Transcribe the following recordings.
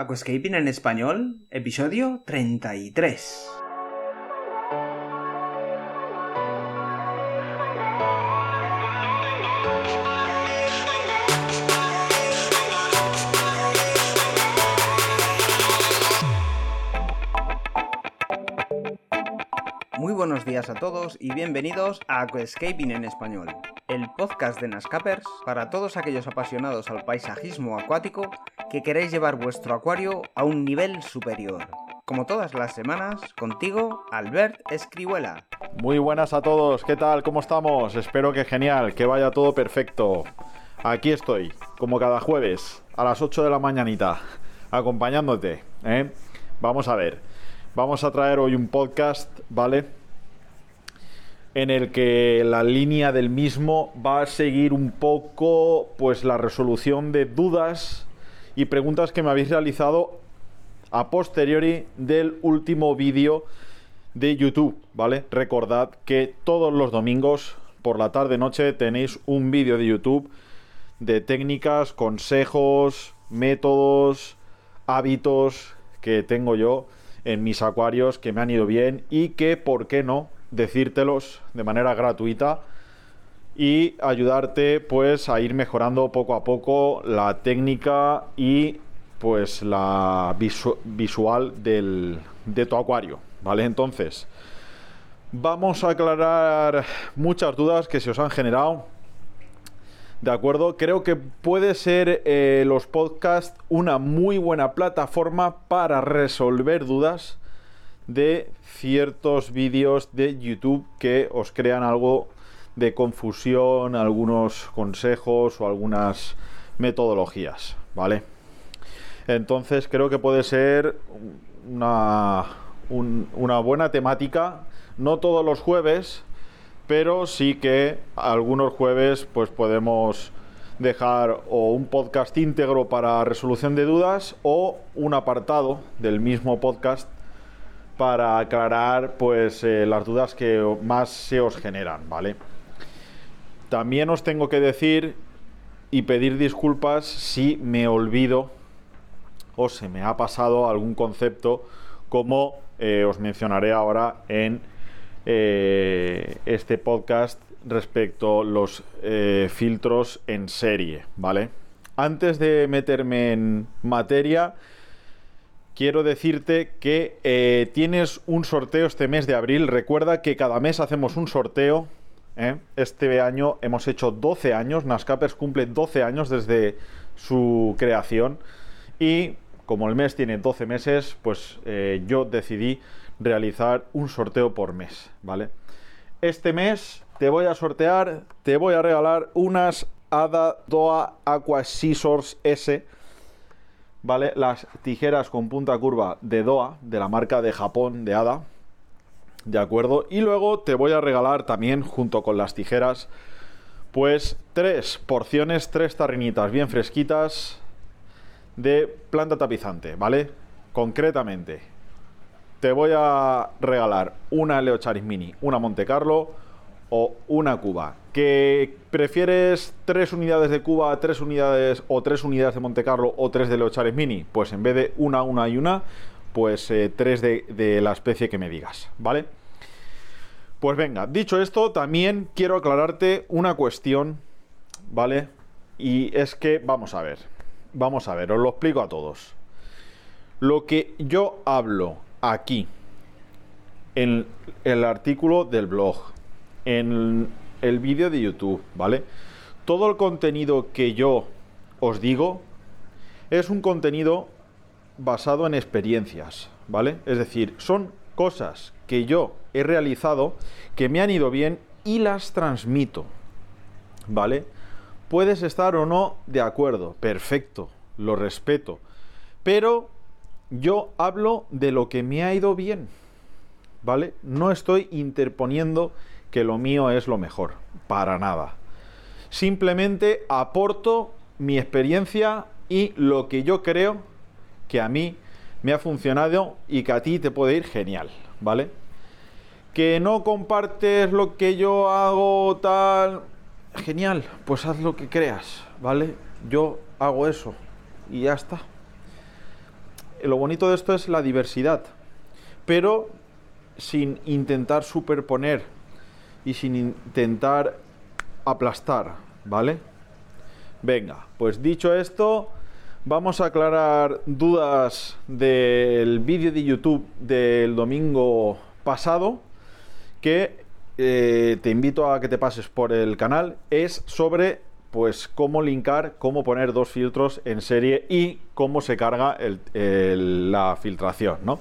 Aquascaping en español, episodio 33. Muy buenos días a todos y bienvenidos a Aquascaping en español, el podcast de Nascapers para todos aquellos apasionados al paisajismo acuático que queréis llevar vuestro acuario a un nivel superior. Como todas las semanas, contigo, Albert Escribuela. Muy buenas a todos, ¿qué tal? ¿Cómo estamos? Espero que genial, que vaya todo perfecto. Aquí estoy, como cada jueves, a las 8 de la mañanita, acompañándote. ¿eh? Vamos a ver, vamos a traer hoy un podcast, ¿vale? En el que la línea del mismo va a seguir un poco, pues, la resolución de dudas y preguntas que me habéis realizado a posteriori del último vídeo de YouTube, ¿vale? Recordad que todos los domingos por la tarde noche tenéis un vídeo de YouTube de técnicas, consejos, métodos, hábitos que tengo yo en mis acuarios que me han ido bien y que, ¿por qué no?, decírtelos de manera gratuita y ayudarte pues a ir mejorando poco a poco la técnica y pues la visual del, de tu acuario, ¿vale? Entonces, vamos a aclarar muchas dudas que se os han generado. De acuerdo, creo que puede ser eh, los podcasts una muy buena plataforma para resolver dudas de ciertos vídeos de YouTube que os crean algo de confusión, algunos consejos o algunas metodologías, ¿vale? Entonces creo que puede ser una, una buena temática, no todos los jueves, pero sí que algunos jueves pues podemos dejar o un podcast íntegro para resolución de dudas o un apartado del mismo podcast para aclarar pues eh, las dudas que más se os generan, ¿vale? También os tengo que decir y pedir disculpas si me olvido o se me ha pasado algún concepto como eh, os mencionaré ahora en eh, este podcast respecto a los eh, filtros en serie, ¿vale? Antes de meterme en materia, quiero decirte que tienes un sorteo este mes de abril. Recuerda que cada mes hacemos un sorteo ¿eh? Este año hemos hecho 12 años, Nascapers cumple 12 años desde su creación y como el mes tiene 12 meses, pues eh, yo decidí realizar un sorteo por mes, ¿vale? Este mes te voy a sortear, te voy a regalar unas Ada Doa Aqua Scissors S, ¿vale? Las tijeras con punta curva de Doa, de la marca de Japón de Ada, ¿De acuerdo? Y luego te voy a regalar también, junto con las tijeras, pues tres porciones, tres tarrinitas bien fresquitas de planta tapizante, ¿vale? Concretamente, te voy a regalar una Leocharis Mini, una Monte Carlo o una Cuba. ¿Que prefieres tres unidades de Cuba, tres unidades o tres unidades de Monte Carlo o tres de Leocharis Mini? Pues en vez de una, una y una, pues eh, tres de, de la especie que me digas, ¿vale? Pues venga, dicho esto, también quiero aclararte una cuestión, ¿vale? Y es que, vamos a ver, vamos a ver, os lo explico a todos. Lo que yo hablo aquí, en el artículo del blog, en el vídeo de YouTube, ¿vale? Todo el contenido que yo os digo es un contenido basado en experiencias, ¿vale? Es decir, son cosas que yo he realizado que me han ido bien y las transmito, ¿vale? Puedes estar o no de acuerdo, perfecto, lo respeto, pero yo hablo de lo que me ha ido bien, ¿vale? No estoy interponiendo que lo mío es lo mejor, para nada. Simplemente aporto mi experiencia y lo que yo creo que a mí me ha funcionado y que a ti te puede ir genial, ¿vale? Que no compartes lo que yo hago tal, genial, pues haz lo que creas, ¿vale? Yo hago eso y ya está. lo bonito de esto es la diversidad, pero sin intentar superponer y sin intentar aplastar, ¿vale? Venga, pues dicho esto, vamos a aclarar dudas del vídeo de YouTube del domingo pasado, que eh, te invito a que te pases por el canal, es sobre pues cómo linkar, cómo poner dos filtros en serie y cómo se carga la filtración, ¿no?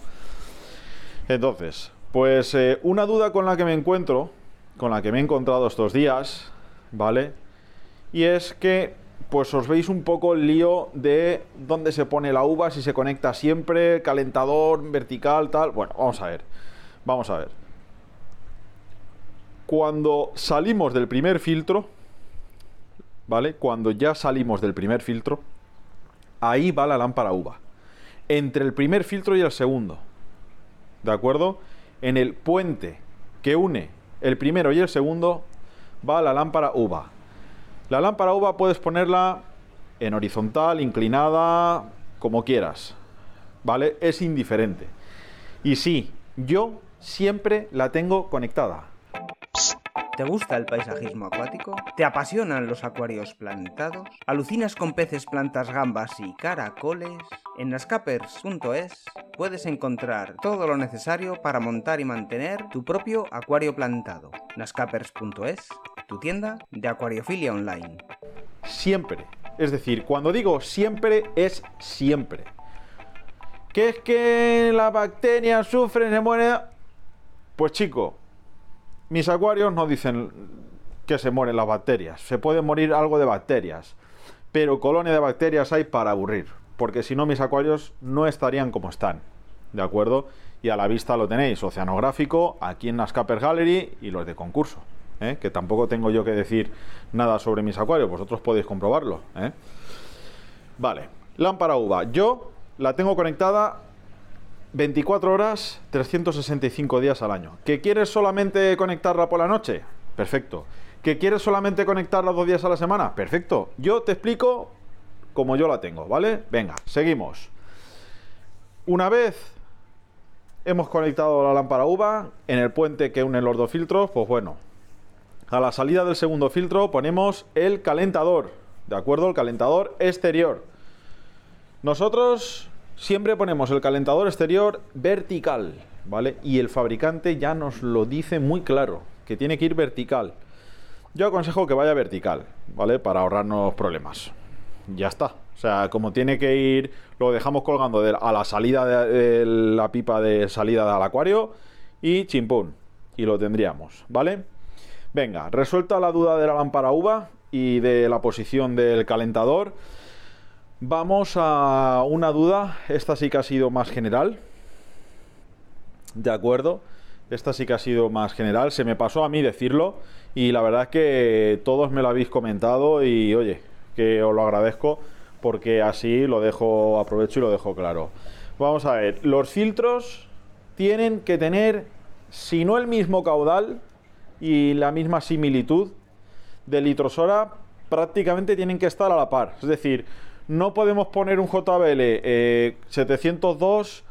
Entonces, pues eh, una duda con la que me encuentro, con la que me he encontrado estos días, ¿vale? Y es que, pues os veis un poco el lío de dónde se pone la uva, si se conecta siempre, calentador, vertical, tal. Bueno, vamos a ver. Vamos a ver. Cuando salimos del primer filtro, ¿vale? Cuando ya salimos del primer filtro, ahí va la lámpara uva. Entre el primer filtro y el segundo. ¿De acuerdo? En el puente que une el primero y el segundo va la lámpara uva. La lámpara uva puedes ponerla en horizontal, inclinada, como quieras. ¿Vale? Es indiferente. Y sí, yo siempre la tengo conectada. ¿Te gusta el paisajismo acuático? ¿Te apasionan los acuarios plantados? ¿Alucinas con peces, plantas, gambas y caracoles? En nascapers.es puedes encontrar todo lo necesario para montar y mantener tu propio acuario plantado. nascapers.es, tu tienda de acuariofilia online. Siempre. Es decir, cuando digo siempre es siempre. ¿Qué es que la bacteria sufre, se muere? Pues chico, mis acuarios no dicen que se mueren las bacterias. Se puede morir algo de bacterias. Pero colonia de bacterias hay para aburrir. Porque si no, mis acuarios no estarían como están. ¿De acuerdo? Y a la vista lo tenéis, oceanográfico, aquí en Nascaper Gallery y los de concurso. ¿Eh? Que tampoco tengo yo que decir nada sobre mis acuarios. Vosotros podéis comprobarlo. ¿eh? Vale. Lámpara uva. Yo la tengo conectada 24 horas, 365 días al año. ¿Que quieres solamente conectarla por la noche? Perfecto. ¿Que quieres solamente conectarla dos días a la semana? Perfecto. Yo te explico como yo la tengo, ¿vale? Venga, seguimos. Una vez hemos conectado la lámpara UVA en el puente que une los dos filtros, pues bueno, a la salida del segundo filtro ponemos el calentador, ¿de acuerdo? El calentador exterior. Nosotros Siempre ponemos el calentador exterior vertical, ¿vale? Y el fabricante ya nos lo dice muy claro, que tiene que ir vertical. Yo aconsejo que vaya vertical, ¿vale? Para ahorrarnos problemas. Ya está. O sea, como tiene que ir, lo dejamos colgando a la salida de, la pipa de salida del acuario y chimpún. Y lo tendríamos, ¿vale? Venga, resuelta la duda de la lámpara uva y de la posición del calentador. Vamos a una duda, esta sí que ha sido más general. De acuerdo, esta sí que ha sido más general, se me pasó a mí decirlo y la verdad es que todos me lo habéis comentado y oye, que os lo agradezco porque así lo dejo, aprovecho y lo dejo claro. Vamos a ver, los filtros tienen que tener, si no el mismo caudal y la misma similitud de litrosora, prácticamente tienen que estar a la par. Es decir, no podemos poner un JBL 702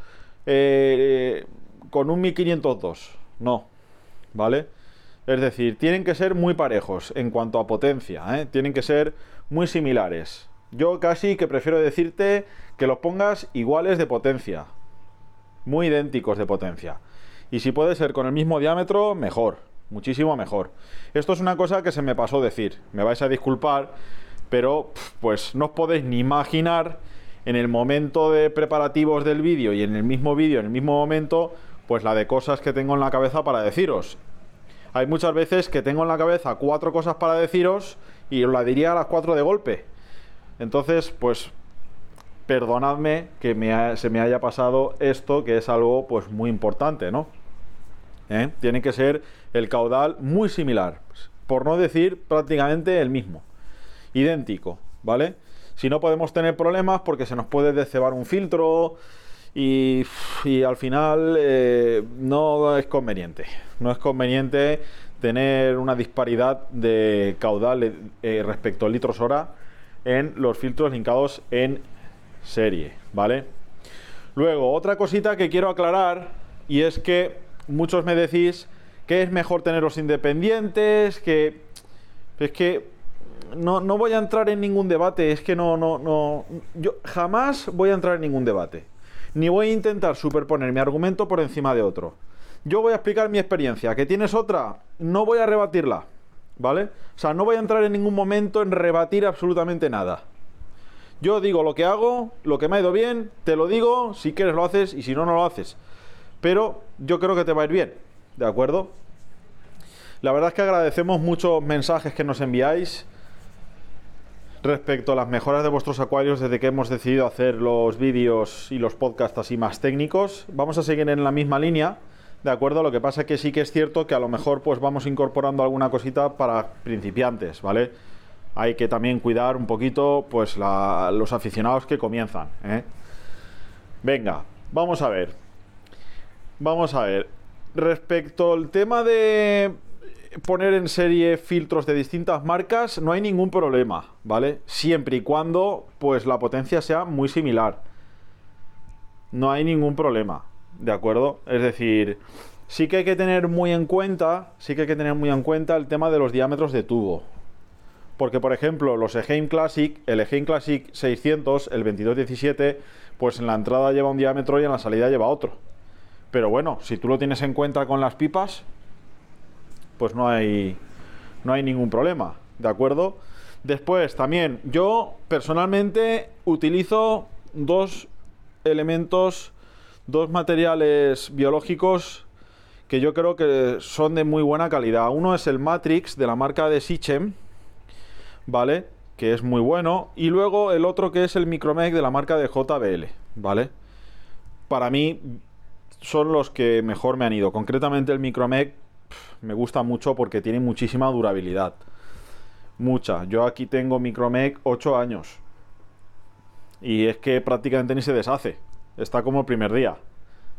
eh, eh, con un 1502. No, ¿vale? Es decir, tienen que ser muy parejos en cuanto a potencia, ¿eh? tienen que ser muy similares. Yo casi que prefiero decirte que los pongas iguales de potencia, muy idénticos de potencia. Y si puede ser con el mismo diámetro, mejor, muchísimo mejor. Esto es una cosa que se me pasó decir, me vais a disculpar, pero pues no os podéis ni imaginar en el momento de preparativos del vídeo y en el mismo vídeo, en el mismo momento, pues la de cosas que tengo en la cabeza para deciros. Hay muchas veces que tengo en la cabeza cuatro cosas para deciros y os la diría a las cuatro de golpe. Entonces, pues perdonadme que se me haya pasado esto, que es algo pues muy importante, ¿no? ¿Eh? Tiene que ser el caudal muy similar, por no decir prácticamente el mismo idéntico, ¿vale? Si no podemos tener problemas porque se nos puede decebar un filtro y, al final eh, no es conveniente. No es conveniente tener una disparidad de caudal eh, respecto a litros hora en los filtros linkados en serie, ¿vale? Luego, otra cosita que quiero aclarar, y es que muchos me decís que es mejor tenerlos independientes, que es que no, no, voy a entrar en ningún debate, es que no, no, no, yo jamás voy a entrar en ningún debate, ni voy a intentar superponer mi argumento por encima de otro. Yo voy a explicar mi experiencia, que tienes otra, no voy a rebatirla, ¿vale? O sea, no voy a entrar en ningún momento en rebatir absolutamente nada. Yo digo lo que hago, lo que me ha ido bien, te lo digo, si quieres lo haces y si no, no lo haces. Pero yo creo que te va a ir bien, ¿de acuerdo? La verdad es que agradecemos muchos mensajes que nos enviáis respecto a las mejoras de vuestros acuarios desde que hemos decidido hacer los vídeos y los podcasts así más técnicos. Vamos a seguir en la misma línea, ¿de acuerdo? Lo que pasa es que sí que es cierto que a lo mejor pues vamos incorporando alguna cosita para principiantes, ¿vale? Hay que también cuidar un poquito pues los aficionados que comienzan, ¿eh? Venga, vamos a ver. Vamos a ver. Respecto al tema de poner en serie filtros de distintas marcas, no hay ningún problema, ¿vale? Siempre y cuando pues la potencia sea muy similar. No hay ningún problema, ¿de acuerdo? Es decir, sí que hay que tener muy en cuenta, sí que hay que tener muy en cuenta el tema de los diámetros de tubo. Porque, por ejemplo, los Egeim Classic, el Egeim Classic 600, el 2217, pues en la entrada lleva un diámetro y en la salida lleva otro. Pero bueno, si tú lo tienes en cuenta con las pipas, pues no hay, no hay ningún problema, ¿de acuerdo? Después, también, yo personalmente utilizo dos elementos, dos materiales biológicos que yo creo que son de muy buena calidad. Uno es el Matrix de la marca de Sichem, ¿vale? Que es muy bueno. Y luego el otro que es el Micromec de la marca de JBL, ¿vale? Para mí son los que mejor me han ido. Concretamente el Micromec me gusta mucho porque tiene muchísima durabilidad. Mucha. Yo aquí tengo Micromec 8 años. Y es que prácticamente ni se deshace. Está como el primer día.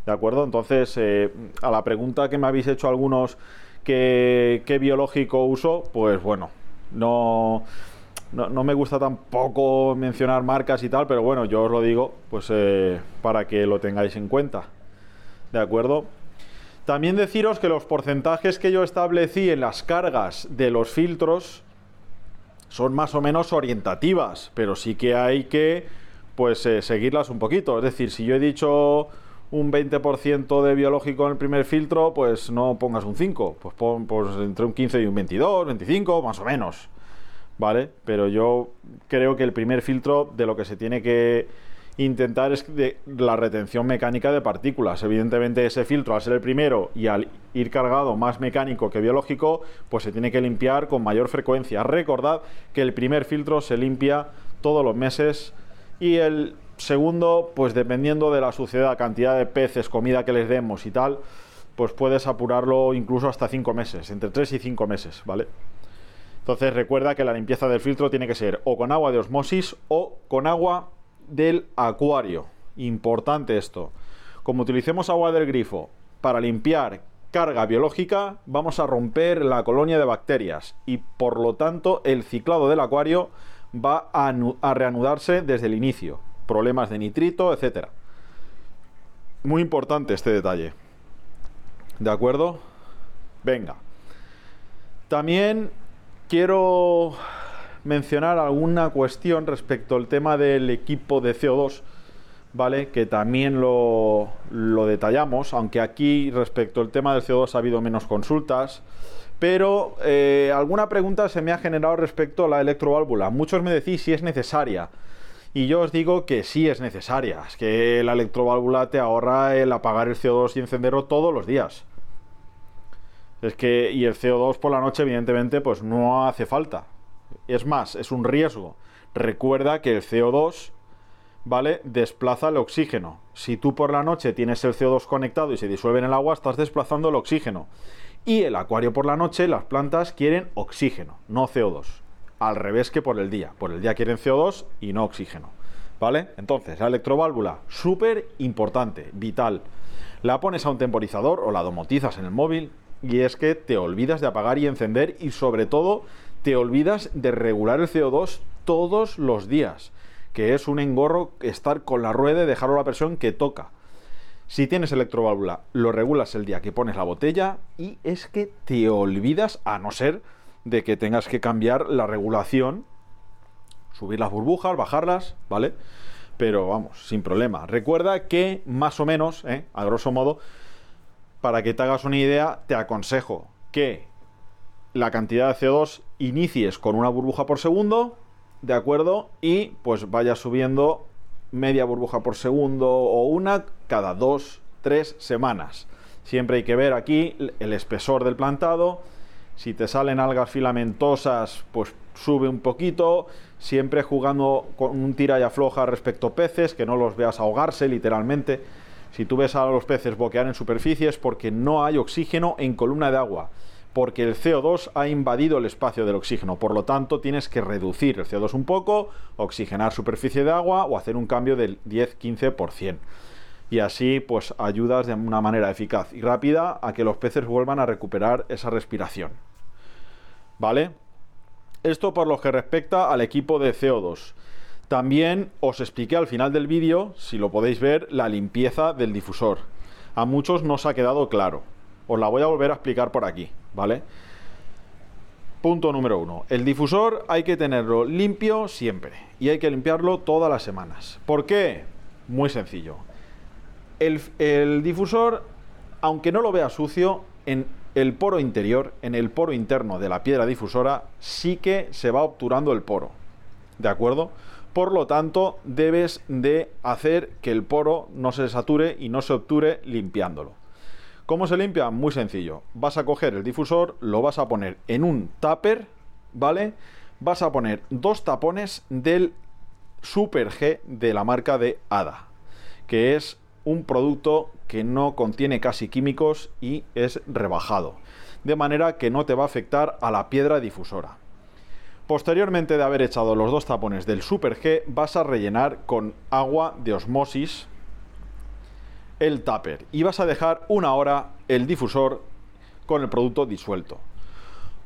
¿De acuerdo? Entonces, eh, a la pregunta que me habéis hecho algunos que, qué biológico uso, pues bueno, no, no, me gusta tampoco mencionar marcas y tal, pero bueno, yo os lo digo, pues eh, para que lo tengáis en cuenta. ¿De acuerdo? También deciros que los porcentajes que yo establecí en las cargas de los filtros son más o menos orientativas, pero sí que hay que pues eh, seguirlas un poquito. Es decir, si yo he dicho un 20% de biológico en el primer filtro, pues no pongas un 5, pues pon pues, entre un 15 y un 22, 25, más o menos. ¿Vale? Pero yo creo que el primer filtro de lo que se tiene que intentar es la retención mecánica de partículas. Evidentemente ese filtro al ser el primero y al ir cargado más mecánico que biológico, pues se tiene que limpiar con mayor frecuencia. Recordad que el primer filtro se limpia todos los meses y el segundo, pues dependiendo de la suciedad, cantidad de peces, comida que les demos y tal, pues puedes apurarlo incluso hasta 5 meses, entre 3 y 5 meses, ¿vale? Entonces recuerda que la limpieza del filtro tiene que ser o con agua de osmosis o con agua del acuario. Importante esto. Como utilicemos agua del grifo para limpiar carga biológica, vamos a romper la colonia de bacterias y por lo tanto el ciclado del acuario va a, reanudarse desde el inicio. Problemas de nitrito, etcétera. Muy importante este detalle. ¿De acuerdo? Venga. También quiero mencionar alguna cuestión respecto al tema del equipo de CO2, ¿vale? Que también lo, detallamos, aunque aquí respecto al tema del CO2 ha habido menos consultas. Pero eh, alguna pregunta se me ha generado respecto a la electroválvula. Muchos me decís si es necesaria. Y yo os digo que sí es necesaria. Es que la electroválvula te ahorra el apagar el CO2 y encenderlo todos los días. Es que, y el CO2 por la noche, evidentemente, pues no hace falta. Es más, es un riesgo. Recuerda que el CO2, ¿vale? Desplaza el oxígeno. Si tú por la noche tienes el CO2 conectado y se disuelve en el agua, estás desplazando el oxígeno. Y el acuario por la noche, las plantas quieren oxígeno, no CO2. Al revés que por el día. Por el día quieren CO2 y no oxígeno. ¿Vale? Entonces, la electroválvula, súper importante, vital. La pones a un temporizador o la domotizas en el móvil y es que te olvidas de apagar y encender y sobre todo te olvidas de regular el CO2 todos los días. que es un engorro estar con la rueda y dejarlo a la presión que toca. Si tienes electroválvula, lo regulas el día que pones la botella y es que te olvidas, a no ser de que tengas que cambiar la regulación, subir las burbujas, bajarlas, ¿vale? Pero vamos, sin problema. Recuerda que más o menos, ¿eh? a grosso modo, para que te hagas una idea, te aconsejo que la cantidad de CO2 inicies con una burbuja por segundo, ¿de acuerdo? Y pues vayas subiendo media burbuja por segundo o una cada dos, tres semanas. Siempre hay que ver aquí el espesor del plantado. Si te salen algas filamentosas, pues sube un poquito. Siempre jugando con un tira y afloja respecto a peces, que no los veas ahogarse literalmente. Si tú ves a los peces boquear en superficie es porque no hay oxígeno en columna de agua porque el CO2 ha invadido el espacio del oxígeno. Por lo tanto, tienes que reducir el CO2 un poco, oxigenar superficie de agua o hacer un cambio del 10-15%. Y así, pues ayudas de una manera eficaz y rápida a que los peces vuelvan a recuperar esa respiración. ¿Vale? Esto por lo que respecta al equipo de CO2. También os expliqué al final del vídeo, si lo podéis ver, la limpieza del difusor. A muchos no os ha quedado claro. Os la voy a volver a explicar por aquí. ¿Vale? Punto número uno. El difusor hay que tenerlo limpio siempre y hay que limpiarlo todas las semanas. ¿Por qué? Muy sencillo. El, el difusor, aunque no lo vea sucio, en el poro interior, en el poro interno de la piedra difusora, sí que se va obturando el poro. ¿De acuerdo? Por lo tanto, debes de hacer que el poro no se sature y no se obture limpiándolo. ¿Cómo se limpia? Muy sencillo. Vas a coger el difusor, lo vas a poner en un tupper, ¿vale? Vas a poner dos tapones del Super G de la marca de ADA, que es un producto que no contiene casi químicos y es rebajado, de manera que no te va a afectar a la piedra difusora. Posteriormente de haber echado los dos tapones del Super G, vas a rellenar con agua de osmosis el tupper y vas a dejar una hora el difusor con el producto disuelto.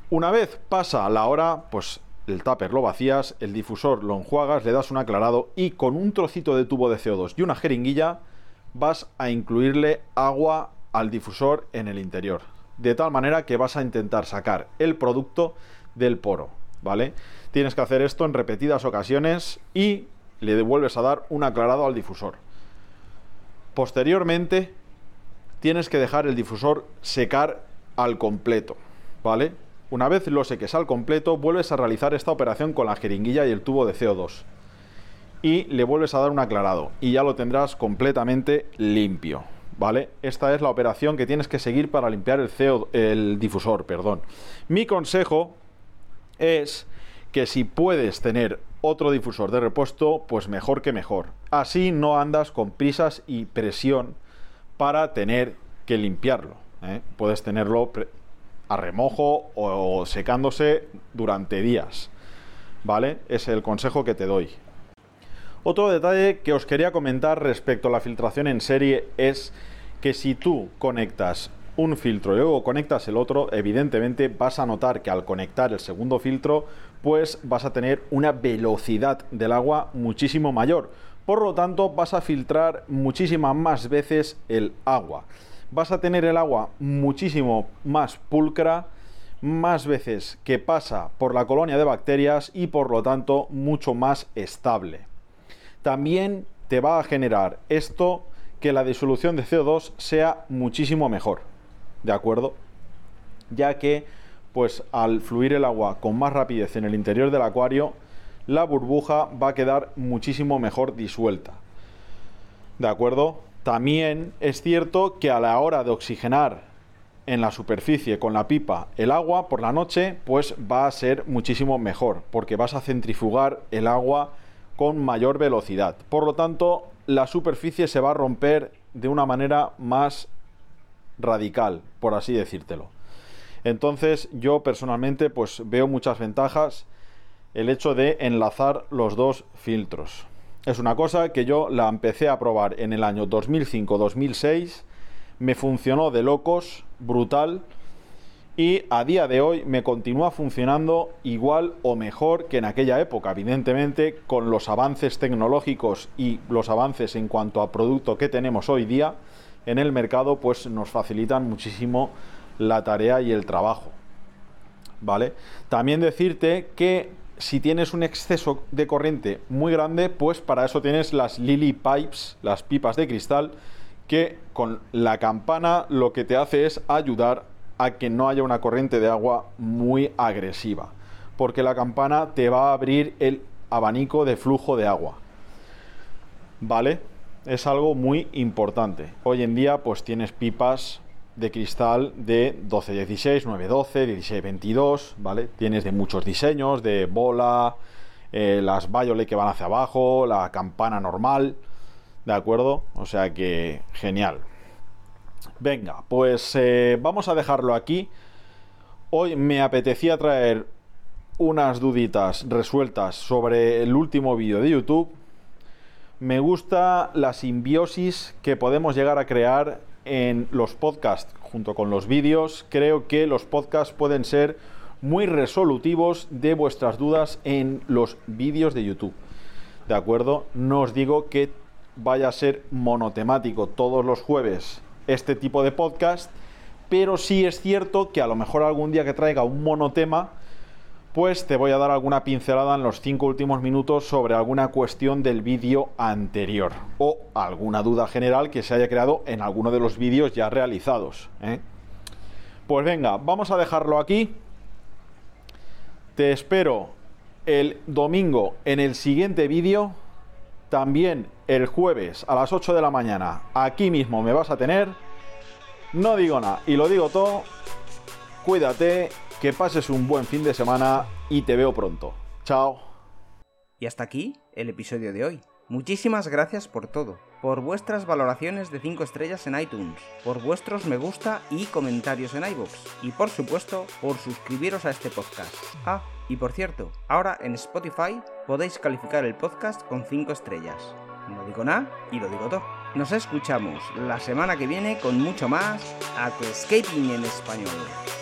Una vez pasa la hora, pues el tupper lo vacías, el difusor lo enjuagas, le das un aclarado y con un trocito de tubo de CO2 y una jeringuilla vas a incluirle agua al difusor en el interior. De tal manera que vas a intentar sacar el producto del poro, ¿vale? Tienes que hacer esto en repetidas ocasiones y le devuelves a dar un aclarado al difusor. Posteriormente, tienes que dejar el difusor secar al completo, ¿vale? Una vez lo seques al completo, vuelves a realizar esta operación con la jeringuilla y el tubo de CO2. Y le vuelves a dar un aclarado y ya lo tendrás completamente limpio, ¿vale? Esta es la operación que tienes que seguir para limpiar el, CO, el difusor, perdón. Mi consejo es que si puedes tener otro difusor de repuesto, pues mejor que mejor. Así no andas con prisas y presión para tener que limpiarlo. ¿eh? Puedes tenerlo a remojo o secándose durante días. ¿Vale? Es el consejo que te doy. Otro detalle que os quería comentar respecto a la filtración en serie es que si tú conectas un filtro y luego conectas el otro, evidentemente vas a notar que al conectar el segundo filtro, pues vas a tener una velocidad del agua muchísimo mayor. Por lo tanto, vas a filtrar muchísimas más veces el agua. Vas a tener el agua muchísimo más pulcra, más veces que pasa por la colonia de bacterias y por lo tanto mucho más estable. También te va a generar esto que la disolución de CO2 sea muchísimo mejor. ¿de acuerdo? Ya que, pues al fluir el agua con más rapidez en el interior del acuario, la burbuja va a quedar muchísimo mejor disuelta. ¿De acuerdo? También es cierto que a la hora de oxigenar en la superficie con la pipa el agua por la noche, pues va a ser muchísimo mejor, porque vas a centrifugar el agua con mayor velocidad. Por lo tanto, la superficie se va a romper de una manera más radical, por así decírtelo. Entonces yo personalmente pues veo muchas ventajas el hecho de enlazar los dos filtros. Es una cosa que yo la empecé a probar en el año 2005-2006, me funcionó de locos, brutal, y a día de hoy me continúa funcionando igual o mejor que en aquella época. Evidentemente, con los avances tecnológicos y los avances en cuanto a producto que tenemos hoy día en el mercado, pues nos facilitan muchísimo la tarea y el trabajo. ¿Vale? También decirte que si tienes un exceso de corriente muy grande, pues para eso tienes las Lily Pipes, las pipas de cristal, que con la campana lo que te hace es ayudar a que no haya una corriente de agua muy agresiva, porque la campana te va a abrir el abanico de flujo de agua. ¿Vale? Es algo muy importante. Hoy en día pues tienes pipas de cristal de 12-16, 9-12, 16-22, ¿vale? Tienes de muchos diseños, de bola, eh, las Violet que van hacia abajo, la campana normal, ¿de acuerdo? O sea que genial. Venga, pues eh, vamos a dejarlo aquí. Hoy me apetecía traer unas duditas resueltas sobre el último vídeo de YouTube. Me gusta la simbiosis que podemos llegar a crear en los podcasts junto con los vídeos. Creo que los podcasts pueden ser muy resolutivos de vuestras dudas en los vídeos de YouTube. ¿De acuerdo? No os digo que vaya a ser monotemático todos los jueves este tipo de podcast, pero sí es cierto que a lo mejor algún día que traiga un monotema, pues te voy a dar alguna pincelada en los cinco últimos minutos sobre alguna cuestión del vídeo anterior o alguna duda general que se haya creado en alguno de los vídeos ya realizados. ¿eh? Pues venga, vamos a dejarlo aquí. Te espero el domingo en el siguiente vídeo. También el jueves a las 8 de la mañana. Aquí mismo me vas a tener. No digo nada y lo digo todo. Cuídate, que pases un buen fin de semana y te veo pronto. Chao. Y hasta aquí el episodio de hoy. Muchísimas gracias por todo, por vuestras valoraciones de 5 estrellas en iTunes, por vuestros me gusta y comentarios en iVoox, y por supuesto por suscribiros a este podcast. Ah, y por cierto, ahora en Spotify podéis calificar el podcast con 5 estrellas. No digo nada y lo digo todo. Nos escuchamos la semana que viene con mucho más Aquascaping en español.